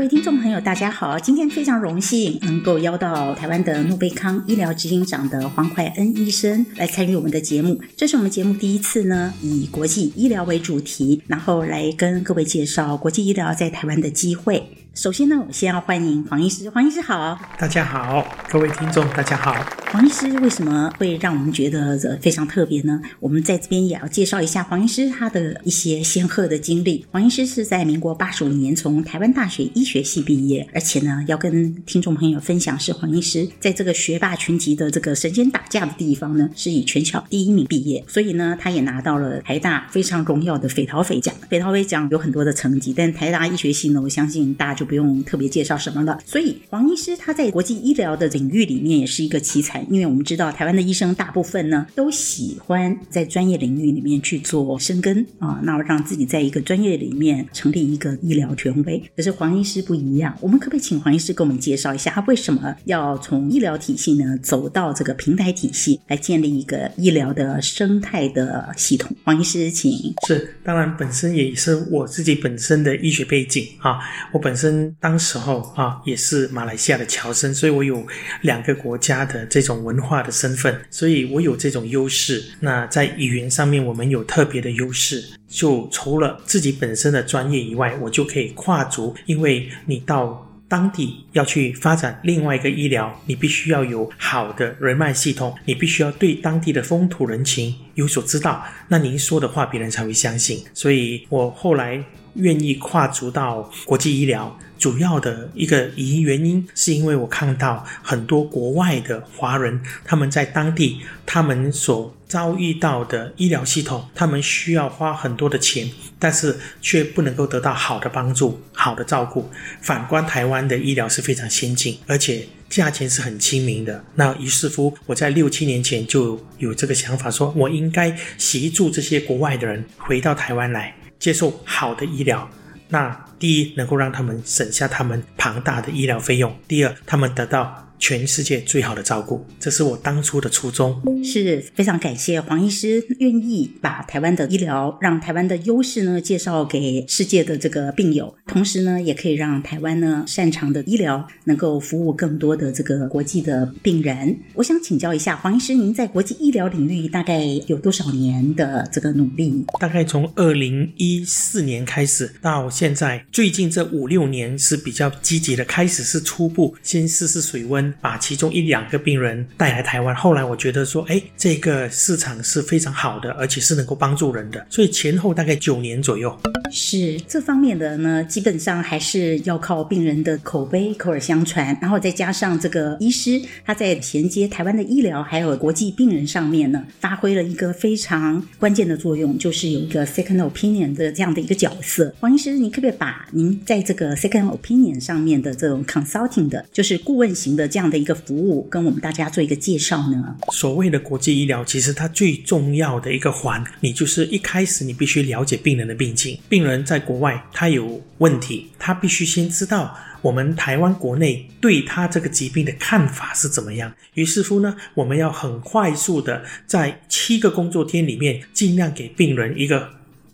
各位听众朋友，大家好！今天非常荣幸能够邀到台湾的诺贝康医疗执行长的黄怀恩医生来参与我们的节目。这是我们节目第一次呢，以国际医疗为主题，然后来跟各位介绍国际医疗在台湾的机会。首先呢，我们先要欢迎黄医师。黄医师好，大家好，各位听众大家好。黄医师为什么会让我们觉得非常特别呢？我们在这边也要介绍一下黄医师他的一些显赫的经历。黄医师是在民国八十五年从台湾大学医学系毕业，而且呢，要跟听众朋友分享是黄医师在这个学霸群集的这个神仙打架的地方呢，是以全校第一名毕业，所以呢，他也拿到了台大非常荣耀的斐陶斐奖。斐陶斐奖有很多的成绩，但台大医学系呢，我相信大家就不用特别介绍什么了。所以黄医师他在国际医疗的领域里面也是一个奇才，因为我们知道台湾的医生大部分呢都喜欢在专业领域里面去做深耕啊，那让自己在一个专业里面成立一个医疗权威。可是黄医师不一样，我们可不可以请黄医师给我们介绍一下，他为什么要从医疗体系呢走到这个平台体系来建立一个医疗的生态的系统？黄医师，请。是，当然本身也是我自己本身的医学背景啊，我本身当时候啊也是马来西亚的侨生，所以我有两个国家的这种文化的身份，所以我有这种优势。那在语言上面，我们有特别的优势。就除了自己本身的专业以外，我就可以跨足，因为你到当地要去发展另外一个医疗，你必须要有好的人脉系统，你必须要对当地的风土人情有所知道，那您说的话别人才会相信。所以我后来愿意跨足到国际医疗。主要的一个原因，是因为我看到很多国外的华人，他们在当地，他们所遭遇到的医疗系统，他们需要花很多的钱，但是却不能够得到好的帮助、好的照顾。反观台湾的医疗是非常先进，而且价钱是很亲民的。那于是乎，我在六七年前就有这个想法，说我应该协助这些国外的人回到台湾来，接受好的医疗。那第一，能够让他们省下他们庞大的医疗费用；第二，他们得到。全世界最好的照顾，这是我当初的初衷。是非常感谢黄医师愿意把台湾的医疗，让台湾的优势呢介绍给世界的这个病友，同时呢也可以让台湾呢擅长的医疗能够服务更多的这个国际的病人。我想请教一下黄医师，您在国际医疗领域大概有多少年的这个努力？大概从二零一四年开始到现在，最近这五六年是比较积极的，开始是初步先试试水温。把其中一两个病人带来台湾，后来我觉得说，哎，这个市场是非常好的，而且是能够帮助人的，所以前后大概九年左右。是这方面的呢，基本上还是要靠病人的口碑、口耳相传，然后再加上这个医师他在衔接台湾的医疗还有国际病人上面呢，发挥了一个非常关键的作用，就是有一个 second opinion 的这样的一个角色。黄医师，你可不可以把您在这个 second opinion 上面的这种 consulting 的，就是顾问型的这样样的一个服务，跟我们大家做一个介绍呢？所谓的国际医疗，其实它最重要的一个环，你就是一开始你必须了解病人的病情。病人在国外他有问题，他必须先知道我们台湾国内对他这个疾病的看法是怎么样。于是乎呢，我们要很快速的在七个工作天里面，尽量给病人一个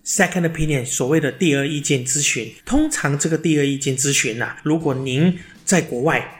second opinion，所谓的第二意见咨询。通常这个第二意见咨询啊，如果您在国外。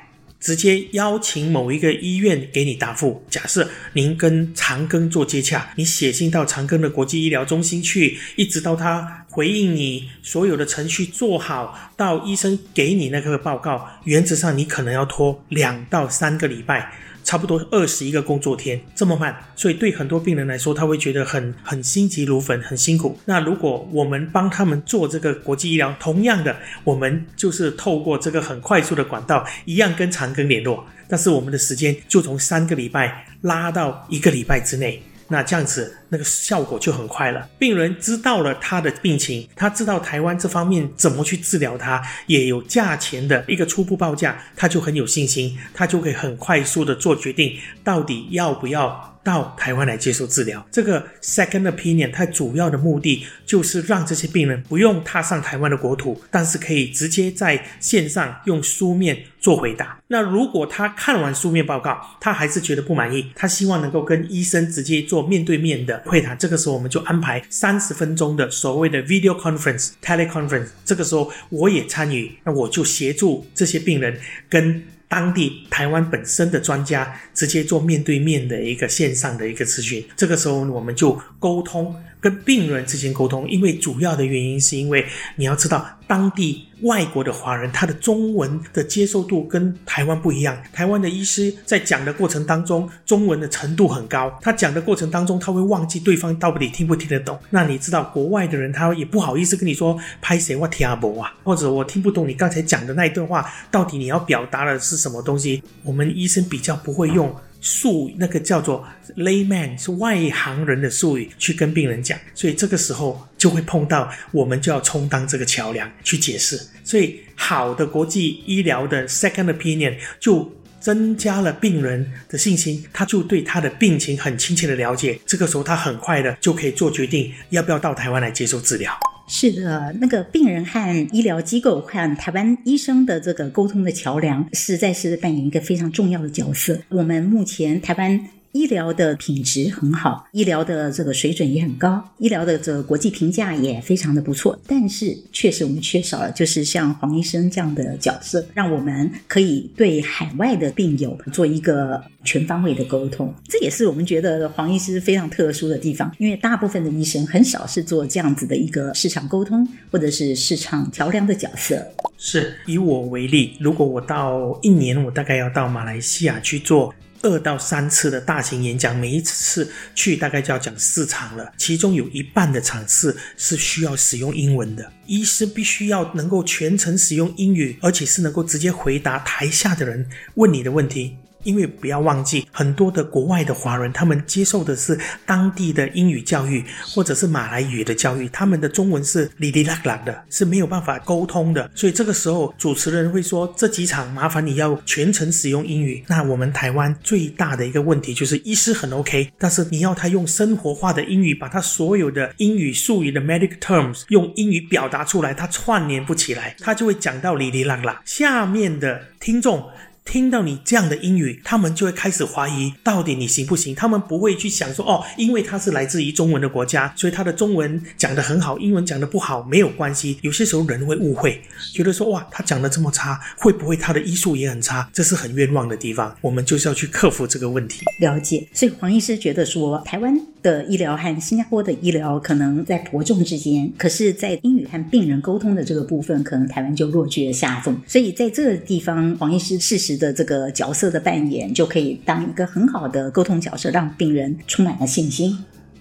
直接邀请某一个医院给你答复。假设您跟长庚做接洽，你写信到长庚的国际医疗中心去，一直到他回应你所有的程序做好，到医生给你那个报告，原则上你可能要拖两到三个礼拜。差不多二十一个工作天，这么慢，所以对很多病人来说，他会觉得很很心急如焚，很辛苦。那如果我们帮他们做这个国际医疗，同样的，我们就是透过这个很快速的管道，一样跟长庚联络，但是我们的时间就从三个礼拜拉到一个礼拜之内。那这样子，那个效果就很快了。病人知道了他的病情，他知道台湾这方面怎么去治疗他，也有价钱的一个初步报价，他就很有信心，他就可以很快速的做决定，到底要不要到台湾来接受治疗。这个 second opinion 它主要的目的就是让这些病人不用踏上台湾的国土，但是可以直接在线上用书面做回答。那如果他看完书面报告，他还是觉得不满意，他希望能够跟医生直接做面对面的会谈，这个时候我们就安排三十分钟的所谓的 video conference、teleconference。这个时候我也参与，那我就协助这些病人跟当地台湾本身的专家直接做面对面的一个线上的一个咨询。这个时候我们就沟通。跟病人之间沟通，因为主要的原因是因为你要知道，当地外国的华人他的中文的接受度跟台湾不一样。台湾的医师在讲的过程当中，中文的程度很高，他讲的过程当中他会忘记对方到底听不听得懂。那你知道国外的人他也不好意思跟你说拍谁我听不懂啊，或者我听不懂你刚才讲的那一段话，到底你要表达的是什么东西？我们医生比较不会用。术那个叫做 layman 是外行人的术语去跟病人讲，所以这个时候就会碰到，我们就要充当这个桥梁去解释。所以好的国际医疗的 second opinion 就增加了病人的信心，他就对他的病情很亲切的了解。这个时候他很快的就可以做决定，要不要到台湾来接受治疗。是的，那个病人和医疗机构和台湾医生的这个沟通的桥梁，实在是扮演一个非常重要的角色。我们目前台湾。医疗的品质很好，医疗的这个水准也很高，医疗的这国际评价也非常的不错。但是，确实我们缺少了就是像黄医生这样的角色，让我们可以对海外的病友做一个全方位的沟通。这也是我们觉得黄医师非常特殊的地方，因为大部分的医生很少是做这样子的一个市场沟通或者是市场桥梁的角色。是，以我为例，如果我到一年，我大概要到马来西亚去做。二到三次的大型演讲，每一次去大概就要讲四场了，其中有一半的场次是需要使用英文的，医师必须要能够全程使用英语，而且是能够直接回答台下的人问你的问题。因为不要忘记，很多的国外的华人，他们接受的是当地的英语教育，或者是马来语的教育，他们的中文是哩哩啦啦的，是没有办法沟通的。所以这个时候，主持人会说：“这几场麻烦你要全程使用英语。”那我们台湾最大的一个问题就是，医师很 OK，但是你要他用生活化的英语，把他所有的英语术语的 medical terms 用英语表达出来，他串联不起来，他就会讲到哩哩啦啦。下面的听众。听到你这样的英语，他们就会开始怀疑到底你行不行。他们不会去想说，哦，因为他是来自于中文的国家，所以他的中文讲得很好，英文讲得不好没有关系。有些时候人会误会，觉得说，哇，他讲得这么差，会不会他的医术也很差？这是很冤枉的地方。我们就是要去克服这个问题。了解。所以黄医师觉得说，台湾的医疗和新加坡的医疗可能在伯仲之间，可是，在英语和病人沟通的这个部分，可能台湾就落居了下风。所以在这个地方，黄医师适时的这个角色的扮演，就可以当一个很好的沟通角色，让病人充满了信心。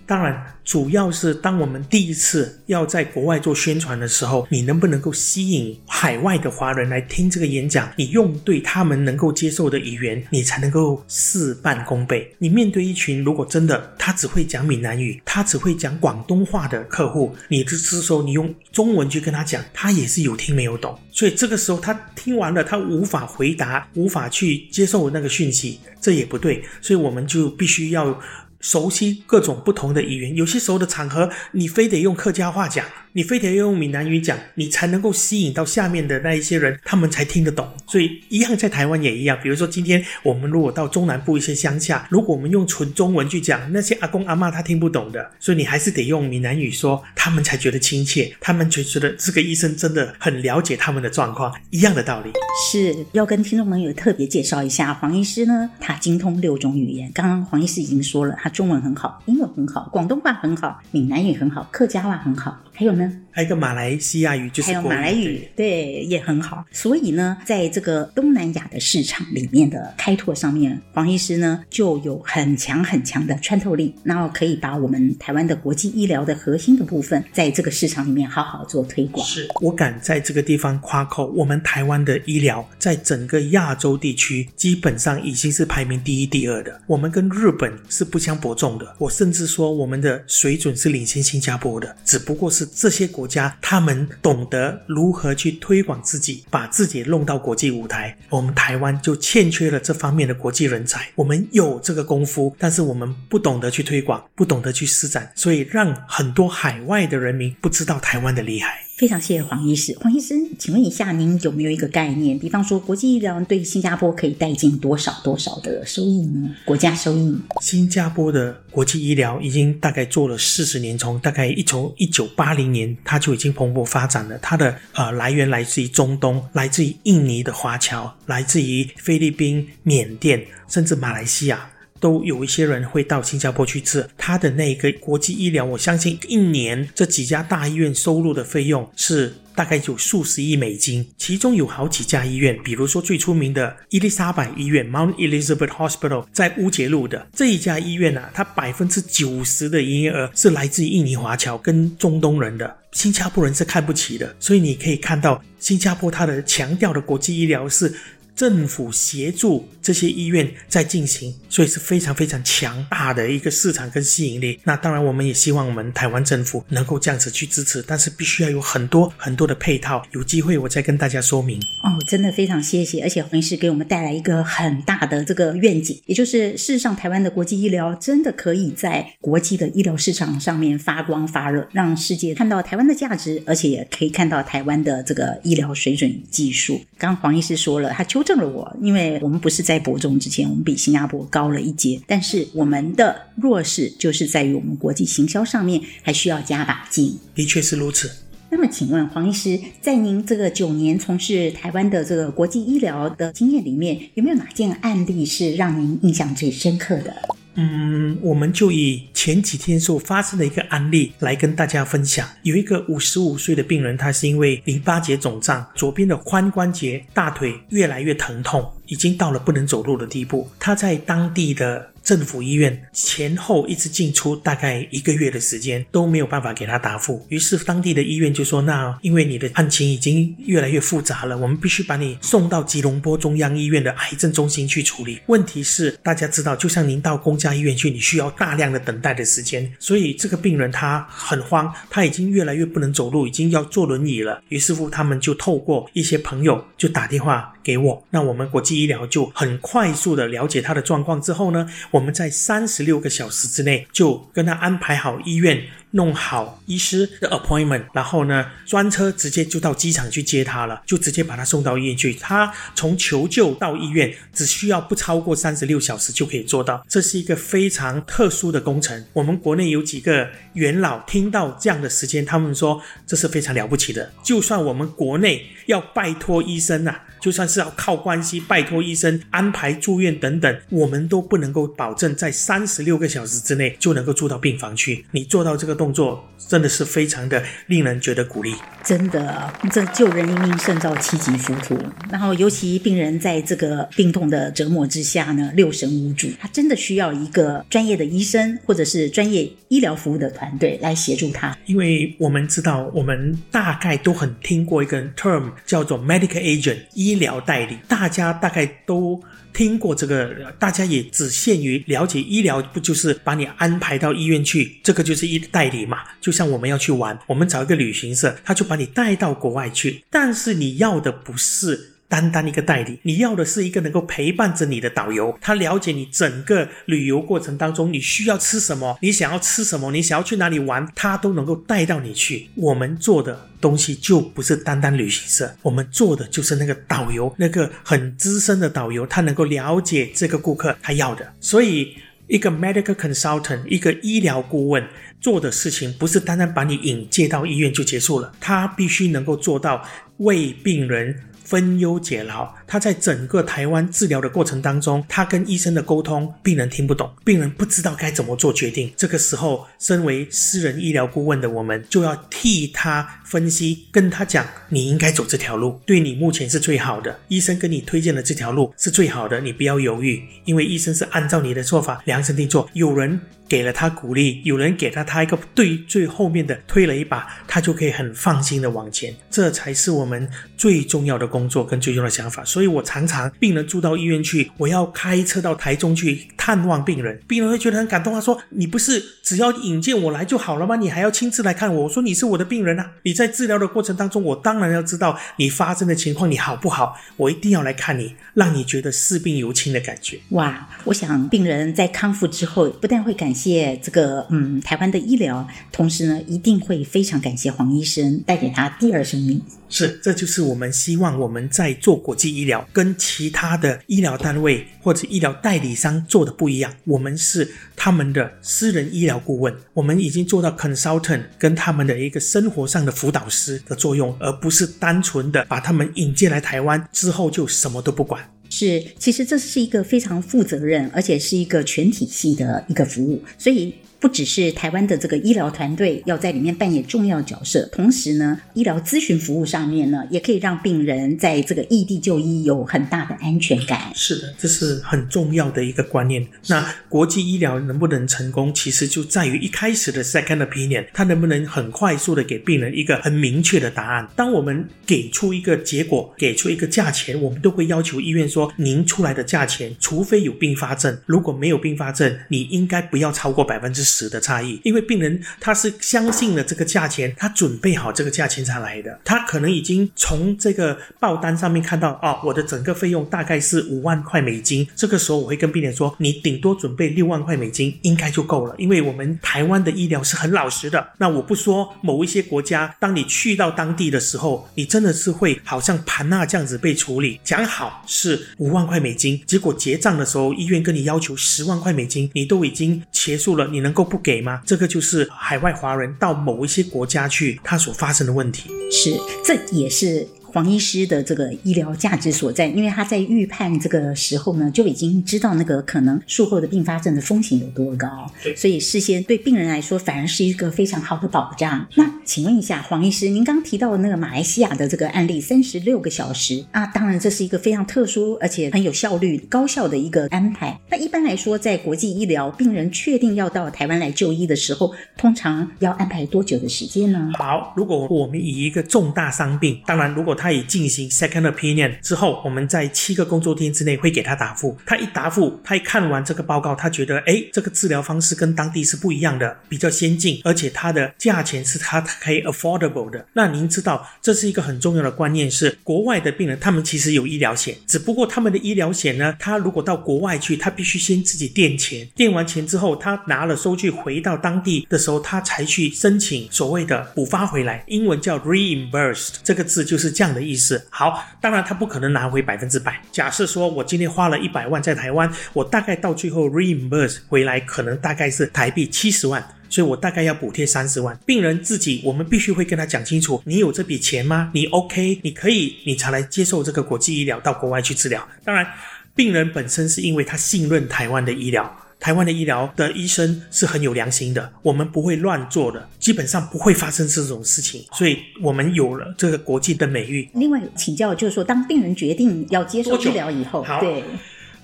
当然，主要是当我们第一次要在国外做宣传的时候，你能不能够吸引海外的华人来听这个演讲？你用对他们能够接受的语言，你才能够事半功倍。你面对一群如果真的他只会讲闽南语，他只会讲广东话的客户，你就是说你用中文去跟他讲，他也是有听没有懂。所以这个时候他听完了，他无法回答，无法去接受那个讯息，这也不对。所以我们就必须要。熟悉各种不同的语言，有些时候的场合，你非得用客家话讲。你非得要用闽南语讲，你才能够吸引到下面的那一些人，他们才听得懂。所以一样在台湾也一样。比如说今天我们如果到中南部一些乡下，如果我们用纯中文去讲，那些阿公阿嬷他听不懂的，所以你还是得用闽南语说，他们才觉得亲切，他们就觉得这个医生真的很了解他们的状况，一样的道理。是要跟听众朋友特别介绍一下，黄医师呢，他精通六种语言。刚刚黄医师已经说了，他中文很好，英文很好，广东话很好，闽南语很好，客家话很好。还有呢？还有一个马来西亚语，就是还有马来语，对，对，也很好。所以呢，在这个东南亚的市场里面的开拓上面，黄医师呢就有很强很强的穿透力，然后可以把我们台湾的国际医疗的核心的部分，在这个市场里面好好做推广。是我敢在这个地方夸口，我们台湾的医疗在整个亚洲地区基本上已经是排名第一、第二的。我们跟日本是不相伯仲的。我甚至说，我们的水准是领先新加坡的，只不过是。这些国家他们懂得如何去推广自己，把自己弄到国际舞台。我们台湾就欠缺了这方面的国际人才。我们有这个功夫，但是我们不懂得去推广，不懂得去施展，所以让很多海外的人民不知道台湾的厉害。非常谢谢黄医师。黄医师，请问一下，您有没有一个概念？比方说，国际医疗对新加坡可以带进多少多少的收益呢？国家收益？新加坡的国际医疗已经大概做了四十年，从大概一从一九八零年，它就已经蓬勃发展了。它的呃来源来自于中东，来自于印尼的华侨，来自于菲律宾、缅甸，甚至马来西亚。都有一些人会到新加坡去治他的那个国际医疗，我相信一年这几家大医院收入的费用是大概有数十亿美金，其中有好几家医院，比如说最出名的伊丽莎白医院 （Mount Elizabeth Hospital） 在乌节路的这一家医院、啊，它百分之九十的营业额是来自印尼华侨跟中东人的，新加坡人是看不起的，所以你可以看到新加坡它的强调的国际医疗是。政府协助这些医院在进行，所以是非常非常强大的一个市场跟吸引力。那当然，我们也希望我们台湾政府能够这样子去支持，但是必须要有很多很多的配套。有机会我再跟大家说明。哦，真的非常谢谢，而且黄医师给我们带来一个很大的这个愿景，也就是事实上台湾的国际医疗真的可以在国际的医疗市场上面发光发热，让世界看到台湾的价值，而且也可以看到台湾的这个医疗水准技术。刚黄医师说了，他求。正了我，因为我们不是在伯仲之前，我们比新加坡高了一阶，但是我们的弱势就是在于我们国际行销上面还需要加把劲。的确是如此。那么，请问黄医师，在您这个九年从事台湾的这个国际医疗的经验里面，有没有哪件案例是让您印象最深刻的？嗯，我们就以前几天所发生的一个案例来跟大家分享。有一个五十五岁的病人，他是因为淋巴结肿胀，左边的髋关节、大腿越来越疼痛，已经到了不能走路的地步。他在当地的政府医院前后一直进出，大概一个月的时间都没有办法给他答复。于是当地的医院就说：“那因为你的案情已经越来越复杂了，我们必须把你送到吉隆坡中央医院的癌症中心去处理。”问题是大家知道，就像您到公家医院去，你需要大量的等待的时间，所以这个病人他很慌，他已经越来越不能走路，已经要坐轮椅了。于是乎，他们就透过一些朋友就打电话给我，那我们国际医疗就很快速的了解他的状况之后呢，我们在三十六个小时之内就跟他安排好医院，弄好医师的 appointment，然后呢，专车直接就到机场去接他了，就直接把他送到医院去。他从求救到医院只需要不超过三十六小时就可以做到。这是一个非常特殊的工程。我们国内有几个元老听到这样的时间，他们说这是非常了不起的。就算我们国内要拜托医生、啊。就算是要靠关系拜托医生安排住院等等，我们都不能够保证在三十六个小时之内就能够住到病房去。你做到这个动作，真的是非常的令人觉得鼓励。真的，这救人一命胜造七级浮屠。然后，尤其病人在这个病痛的折磨之下呢，六神无主，他真的需要一个专业的医生或者是专业医疗服务的团队来协助他。因为我们知道，我们大概都很听过一个 term 叫做 medical agent。医疗代理，大家大概都听过这个，大家也只限于了解医疗，不就是把你安排到医院去？这个就是医代理嘛。就像我们要去玩，我们找一个旅行社，他就把你带到国外去，但是你要的不是。单单一个代理，你要的是一个能够陪伴着你的导游，他了解你整个旅游过程当中你需要吃什么，你想要吃什么，你想要去哪里玩，他都能够带到你去。我们做的东西就不是单单旅行社，我们做的就是那个导游，那个很资深的导游，他能够了解这个顾客他要的。所以，一个 medical consultant，一个医疗顾问做的事情，不是单单把你引介到医院就结束了，他必须能够做到为病人。分忧解劳，他在整个台湾治疗的过程当中，他跟医生的沟通，病人听不懂，病人不知道该怎么做决定。这个时候，身为私人医疗顾问的我们，就要替他分析，跟他讲，你应该走这条路，对你目前是最好的。医生跟你推荐的这条路是最好的，你不要犹豫，因为医生是按照你的做法量身定做。有人。给了他鼓励，有人给了他一个对最后面的推了一把，他就可以很放心的往前。这才是我们最重要的工作跟最重要的想法。所以我常常病人住到医院去，我要开车到台中去。探望病人，病人会觉得很感动。他说：“你不是只要引荐我来就好了吗？你还要亲自来看我。”我说：“你是我的病人啊！你在治疗的过程当中，我当然要知道你发生的情况，你好不好？我一定要来看你，让你觉得视病犹亲的感觉。”哇！我想病人在康复之后，不但会感谢这个嗯台湾的医疗，同时呢，一定会非常感谢黄医生带给他第二生命。是，这就是我们希望我们在做国际医疗，跟其他的医疗单位或者医疗代理商做的不一样。我们是他们的私人医疗顾问，我们已经做到 consultant 跟他们的一个生活上的辅导师的作用，而不是单纯的把他们引进来台湾之后就什么都不管。是，其实这是一个非常负责任，而且是一个全体系的一个服务，所以。不只是台湾的这个医疗团队要在里面扮演重要角色，同时呢，医疗咨询服务上面呢，也可以让病人在这个异地就医有很大的安全感。是的，这是很重要的一个观念。那国际医疗能不能成功，其实就在于一开始的 second opinion，它能不能很快速的给病人一个很明确的答案。当我们给出一个结果，给出一个价钱，我们都会要求医院说，您出来的价钱，除非有并发症，如果没有并发症，你应该不要超过百分之十值的差异，因为病人他是相信了这个价钱，他准备好这个价钱才来的。他可能已经从这个报单上面看到，哦，我的整个费用大概是五万块美金。这个时候我会跟病人说，你顶多准备六万块美金应该就够了，因为我们台湾的医疗是很老实的。那我不说某一些国家，当你去到当地的时候，你真的是会好像盘纳这样子被处理。讲好是五万块美金，结果结账的时候，医院跟你要求十万块美金，你都已经结束了，你能够不给吗？这个就是海外华人到某一些国家去，他所发生的问题。是，这也是。黄医师的这个医疗价值所在，因为他在预判这个时候呢，就已经知道那个可能术后的并发症的风险有多高，所以事先对病人来说反而是一个非常好的保障。那请问一下黄医师，您刚提到的那个马来西亚的这个案例，三十六个小时啊，当然这是一个非常特殊而且很有效率、高效的一个安排。那一般来说，在国际医疗，病人确定要到台湾来就医的时候，通常要安排多久的时间呢？好，如果我们以一个重大伤病，当然如果他他已进行 second opinion 之后，我们在七个工作天之内会给他答复。他一答复，他一看完这个报告，他觉得，诶，这个治疗方式跟当地是不一样的，比较先进，而且它的价钱是他可以 affordable 的。那您知道，这是一个很重要的观念，是国外的病人他们其实有医疗险，只不过他们的医疗险呢，他如果到国外去，他必须先自己垫钱，垫完钱之后，他拿了收据回到当地的时候，他才去申请所谓的补发回来，英文叫 reimbursed，这个字就是这样的意思。好，当然他不可能拿回百分之百。假设说我今天花了一百万在台湾，我大概到最后 reimburse 回来可能大概是台币七十万，所以我大概要补贴三十万。病人自己，我们必须会跟他讲清楚，你有这笔钱吗？你 OK，你可以，你才来接受这个国际医疗到国外去治疗。当然，病人本身是因为他信任台湾的医疗。台湾的医疗的医生是很有良心的，我们不会乱做的，基本上不会发生这种事情，所以我们有了这个国际的美誉。另外请教就是说，当病人决定要接受治疗以后，好，对，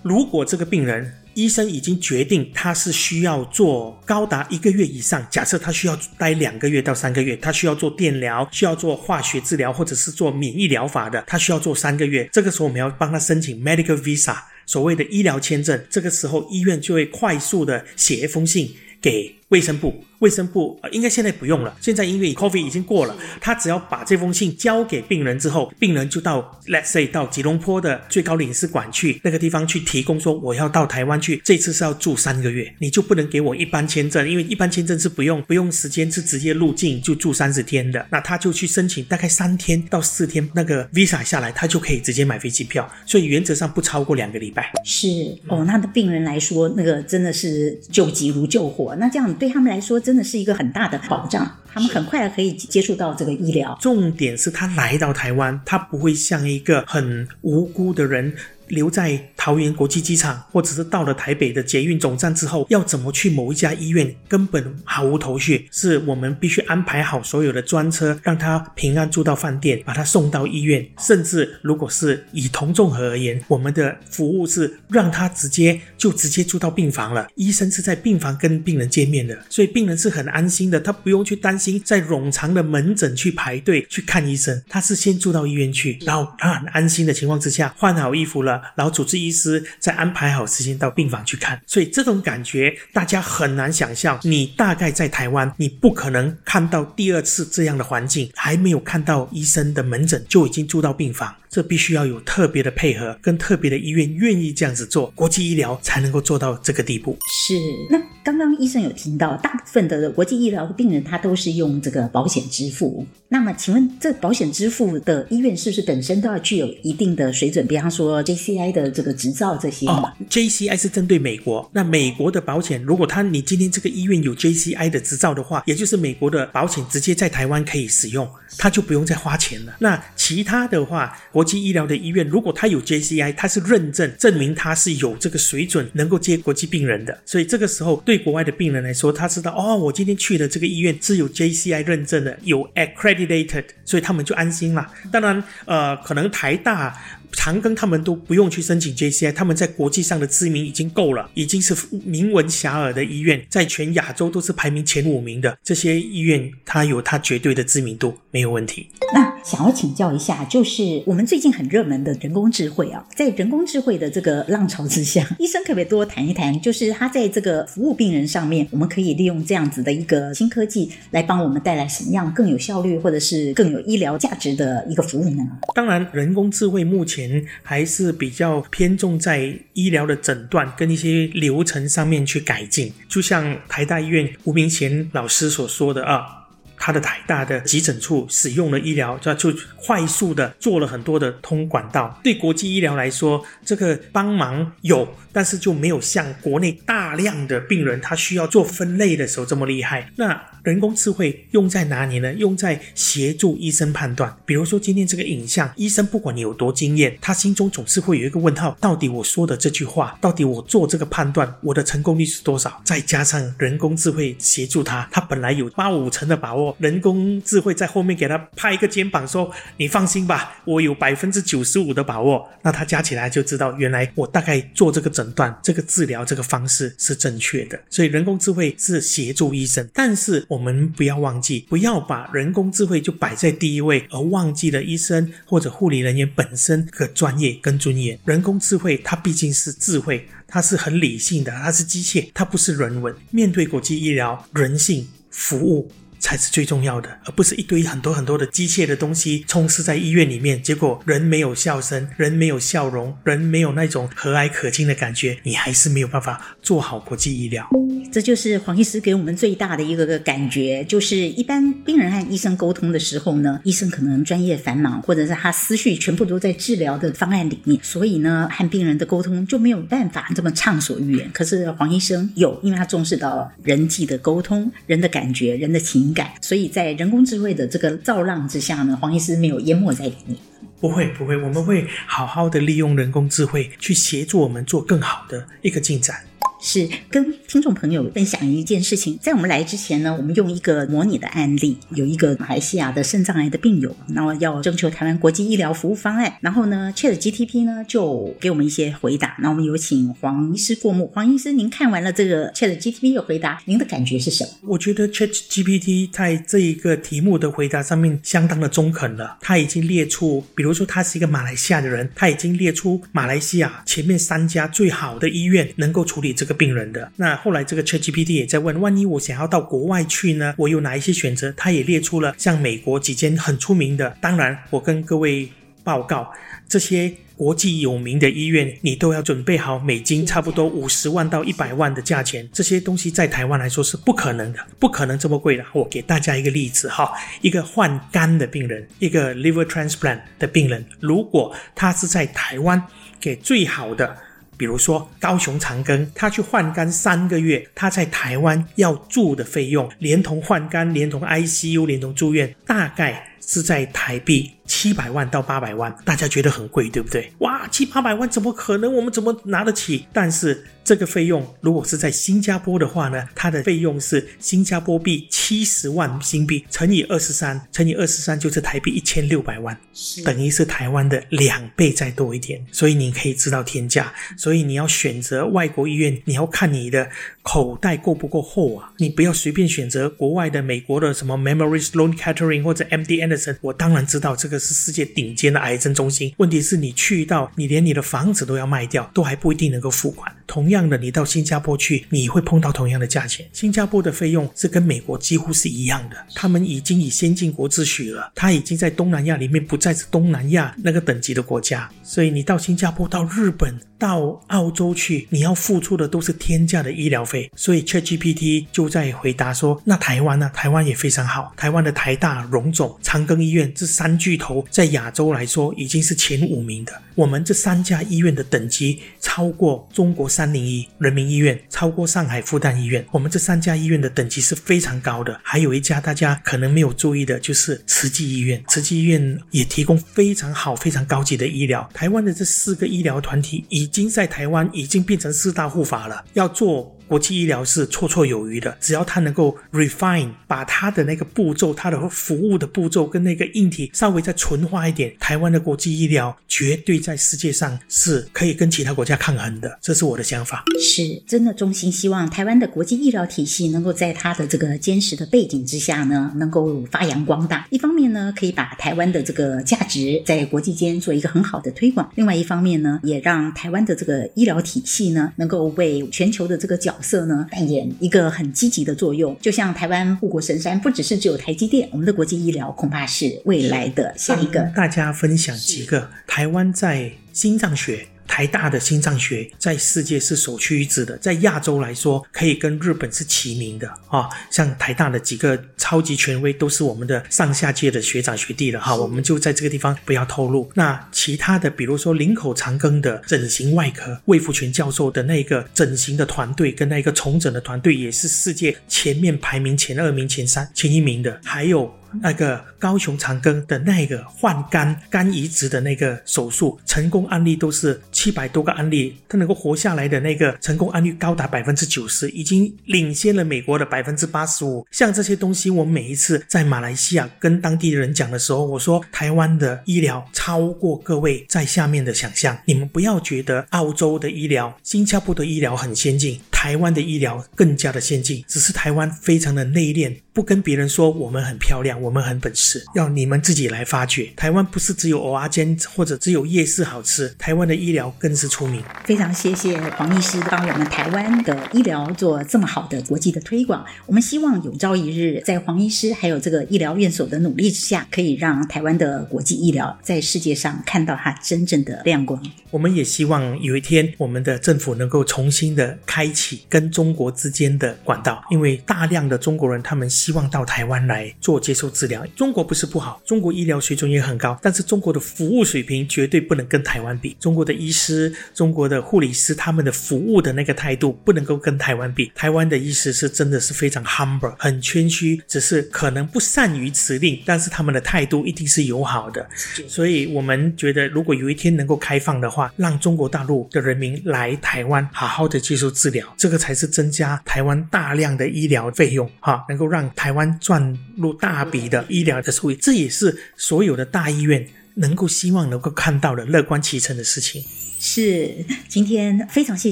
如果这个病人医生已经决定他是需要做高达一个月以上，假设他需要待两个月到三个月，他需要做电疗，需要做化学治疗，或者是做免疫疗法的，他需要做三个月，这个时候我们要帮他申请 medical visa。所谓的医疗签证，这个时候医院就会快速的写一封信给卫生部。卫生部呃，应该现在不用了。现在因为 COVID 已经过了，他只要把这封信交给病人之后，病人就到 Let's say 到吉隆坡的最高领事馆去那个地方去提供说，我要到台湾去，这次是要住三个月，你就不能给我一般签证，因为一般签证是不用不用时间，是直接入境就住三十天的。那他就去申请，大概三天到四天那个 visa 下来，他就可以直接买飞机票，所以原则上不超过两个礼拜。是哦，那对病人来说，那个真的是救急如救火。那这样对他们来说，真的是一个很大的保障，他们很快可以接触到这个医疗。重点是他来到台湾，他不会像一个很无辜的人。留在桃园国际机场，或者是到了台北的捷运总站之后，要怎么去某一家医院，根本毫无头绪。是我们必须安排好所有的专车，让他平安住到饭店，把他送到医院。甚至如果是以同综合而言，我们的服务是让他直接就直接住到病房了。医生是在病房跟病人见面的，所以病人是很安心的，他不用去担心在冗长的门诊去排队去看医生，他是先住到医院去，然后他很安心的情况之下换好衣服了。然后主治医师再安排好时间到病房去看。所以这种感觉大家很难想象。你大概在台湾，你不可能看到第二次这样的环境，还没有看到医生的门诊就已经住到病房。这必须要有特别的配合，跟特别的医院愿意这样子做，国际医疗才能够做到这个地步。是。那刚刚医生有听到，大部分的国际医疗的病人他都是用这个保险支付。那么，请问这保险支付的医院是不是本身都要具有一定的水准？比方说 JCI 的这个执照这些？哦，JCI 是针对美国。那美国的保险，如果他你今天这个医院有 JCI 的执照的话，也就是美国的保险直接在台湾可以使用，他就不用再花钱了。那其他的话，国国际医疗的医院，如果他有 JCI，他是认证证明他是有这个水准，能够接国际病人的。所以这个时候，对国外的病人来说，他知道哦，我今天去的这个医院是有 JCI 认证的，有 accredited，所以他们就安心了。当然，呃，可能台大。长庚他们都不用去申请 JCI，他们在国际上的知名已经够了，已经是名闻遐迩的医院，在全亚洲都是排名前五名的这些医院，它有它绝对的知名度，没有问题。那想要请教一下，就是我们最近很热门的人工智慧啊，在人工智慧的这个浪潮之下，医生可不可以多谈一谈，就是他在这个服务病人上面，我们可以利用这样子的一个新科技来帮我们带来什么样更有效率或者是更有医疗价值的一个服务呢？当然，人工智慧目前。还是比较偏重在医疗的诊断跟一些流程上面去改进，就像台大医院吴明贤老师所说的啊，他的台大的急诊处使用了医疗，就就快速的做了很多的通管道。对国际医疗来说，这个帮忙有。但是就没有像国内大量的病人，他需要做分类的时候这么厉害。那人工智慧用在哪里呢？用在协助医生判断。比如说今天这个影像，医生不管你有多经验，他心中总是会有一个问号：到底我说的这句话，到底我做这个判断，我的成功率是多少？再加上人工智慧协助他，他本来有八五成的把握，人工智慧在后面给他拍一个肩膀说：“你放心吧，我有百分之九十五的把握。”那他加起来就知道，原来我大概做这个诊。断这个治疗这个方式是正确的，所以人工智慧是协助医生，但是我们不要忘记，不要把人工智慧就摆在第一位，而忘记了医生或者护理人员本身的专业跟尊严。人工智慧它毕竟是智慧，它是很理性的，它是机械，它不是人文。面对国际医疗，人性服务。才是最重要的，而不是一堆很多很多的机械的东西充斥在医院里面，结果人没有笑声，人没有笑容，人没有那种和蔼可亲的感觉，你还是没有办法做好国际医疗。这就是黄医师给我们最大的一个个感觉，就是一般病人和医生沟通的时候呢，医生可能专业繁忙，或者是他思绪全部都在治疗的方案里面，所以呢，和病人的沟通就没有办法这么畅所欲言。可是黄医生有，因为他重视到人际的沟通，人的感觉，人的情。感，所以在人工智慧的这个造浪之下呢，黄医师没有淹没在里面。不会，不会，我们会好好的利用人工智慧去协助我们做更好的一个进展。是跟听众朋友分享一件事情，在我们来之前呢，我们用一个模拟的案例，有一个马来西亚的肾脏癌的病友，那么要征求台湾国际医疗服务方案，然后呢，ChatGPT 呢就给我们一些回答，那我们有请黄医师过目。黄医师，您看完了这个 ChatGPT 的回答，您的感觉是什么？我觉得 ChatGPT 在这一个题目的回答上面相当的中肯了，他已经列出，比如说他是一个马来西亚的人，他已经列出马来西亚前面三家最好的医院能够处理这个。病人的。那后来这个 ChatGPT 也在问，万一我想要到国外去呢？我有哪一些选择？他也列出了像美国几间很出名的。当然，我跟各位报告，这些国际有名的医院，你都要准备好美金差不多五十万到一百万的价钱。这些东西在台湾来说是不可能的，不可能这么贵的。我给大家一个例子哈，一个换肝的病人，一个 liver transplant 的病人，如果他是在台湾给最好的。比如说高雄长庚，他去换肝三个月，他在台湾要住的费用，连同换肝，连同 ICU，连同住院，大概是在台币。七百万到八百万，大家觉得很贵，对不对？哇，七八百万怎么可能？我们怎么拿得起？但是这个费用如果是在新加坡的话呢，它的费用是新加坡币七十万新币乘以二十三，乘以二十三就是台币一千六百万，等于是台湾的两倍再多一点。所以你可以知道天价。所以你要选择外国医院，你要看你的口袋够不够厚啊！你不要随便选择国外的、美国的什么 Memorial Sloan Kettering 或者 MD 我当然知道这个是世界顶尖的癌症中心。问题是你去到，你连你的房子都要卖掉，都还不一定能够付款。同样的，你到新加坡去，你会碰到同样的价钱。新加坡的费用是跟美国几乎是一样的，他们已经以先进国自诩了，他已经在东南亚里面不再是东南亚那个等级的国家。所以你到新加坡、到日本、到澳洲去，你要付出的都是天价的医疗费。所以 ChatGPT 就在回答说：“那台湾呢？台湾也非常好，台湾的台大、荣总、长庚医院这三巨头在亚洲来说已经是前五名的。我们这三家医院的等级超过中国三零一人民医院，超过上海复旦医院。我们这三家医院的等级是非常高的。还有一家大家可能没有注意的，就是慈济医院。慈济医院也提供非常好、非常高级的医疗。台湾的这四个医疗团体一经在台湾已经变成四大护法了，要做。国际医疗是绰绰有余的，只要它能够 refine，把它的那个步骤、它的服务的步骤跟那个硬体稍微再纯化一点，台湾的国际医疗绝对在世界上是可以跟其他国家抗衡的。这是我的想法。是真的衷心希望台湾的国际医疗体系能够在它的这个坚实的背景之下呢，能够发扬光大。一方面呢，可以把台湾的这个价值在国际间做一个很好的推广；另外一方面呢，也让台湾的这个医疗体系呢，能够为全球的这个角色呢，扮演一个很积极的作用，就像台湾护国神山，不只是只有台积电，我们的国际医疗恐怕是未来的下一个。大家分享几个台湾在心脏学。台大的心脏学在世界是首屈一指的，在亚洲来说可以跟日本是齐名的啊。像台大的几个超级权威都是我们的上下届的学长学弟了哈，我们就在这个地方不要透露。那其他的，比如说林口长庚的整形外科，魏福全教授的那个整形的团队跟那个重整的团队，也是世界前面排名前二名、前三、前一名的，还有。那个高雄长庚的那个换肝肝移植的那个手术，成功案例都是七百多个案例，他能够活下来的那个成功案例高达百分之九十，已经领先了美国的百分之八十五。像这些东西，我每一次在马来西亚跟当地人讲的时候，我说台湾的医疗超过各位在下面的想象。你们不要觉得澳洲的医疗、新加坡的医疗很先进，台湾的医疗更加的先进，只是台湾非常的内敛，不跟别人说我们很漂亮。我们很本事，要你们自己来发掘。台湾不是只有蚵仔煎或者只有夜市好吃，台湾的医疗更是出名。非常谢谢黄医师帮我们台湾的医疗做这么好的国际的推广。我们希望有朝一日，在黄医师还有这个医疗院所的努力之下，可以让台湾的国际医疗在世界上看到它真正的亮光。我们也希望有一天，我们的政府能够重新的开启跟中国之间的管道，因为大量的中国人他们希望到台湾来做接受治疗。中国不是不好，中国医疗水准也很高，但是中国的服务水平绝对不能跟台湾比。中国的医师、中国的护理师，他们的服务的那个态度不能够跟台湾比。台湾的医师是真的是非常 humble，很谦虚，只是可能不善于辞令，但是他们的态度一定是友好的。所以我们觉得，如果有一天能够开放的话，让中国大陆的人民来台湾好好的接受治疗，这个才是增加台湾大量的医疗费用，哈，能够让台湾赚入大笔的医疗的收益，这也是所有的大医院能够希望能够看到的乐观其成的事情。是，今天非常谢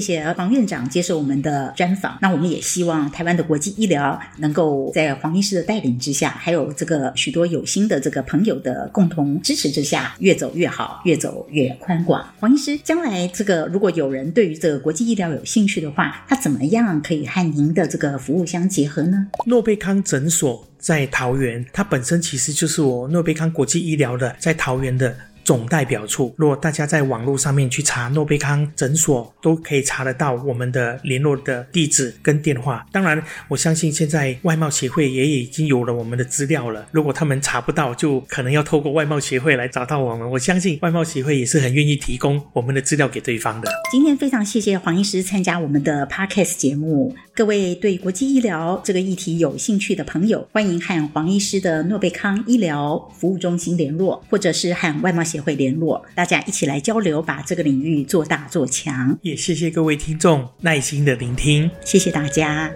谢黄院长接受我们的专访。那我们也希望台湾的国际医疗能够在黄医师的带领之下，还有这个许多有心的这个朋友的共同支持之下，越走越好，越走越宽广。黄医师，将来这个如果有人对于这个国际医疗有兴趣的话，他怎么样可以和您的这个服务相结合呢？诺贝康诊所在桃园，它本身其实就是我诺贝康国际医疗的在桃园的。总代表处，如果大家在网络上面去查诺贝康诊所，都可以查得到我们的联络的地址跟电话。当然，我相信现在外贸协会也已经有了我们的资料了。如果他们查不到，就可能要透过外贸协会来找到我们。我相信外贸协会也是很愿意提供我们的资料给对方的。今天非常谢谢黄医师参加我们的 Podcast 节目。各位对国际医疗这个议题有兴趣的朋友，欢迎和黄医师的诺贝康医疗服务中心联络，或者是和外贸协会联络，大家一起来交流，把这个领域做大做强。也谢谢各位听众耐心的聆听，谢谢大家。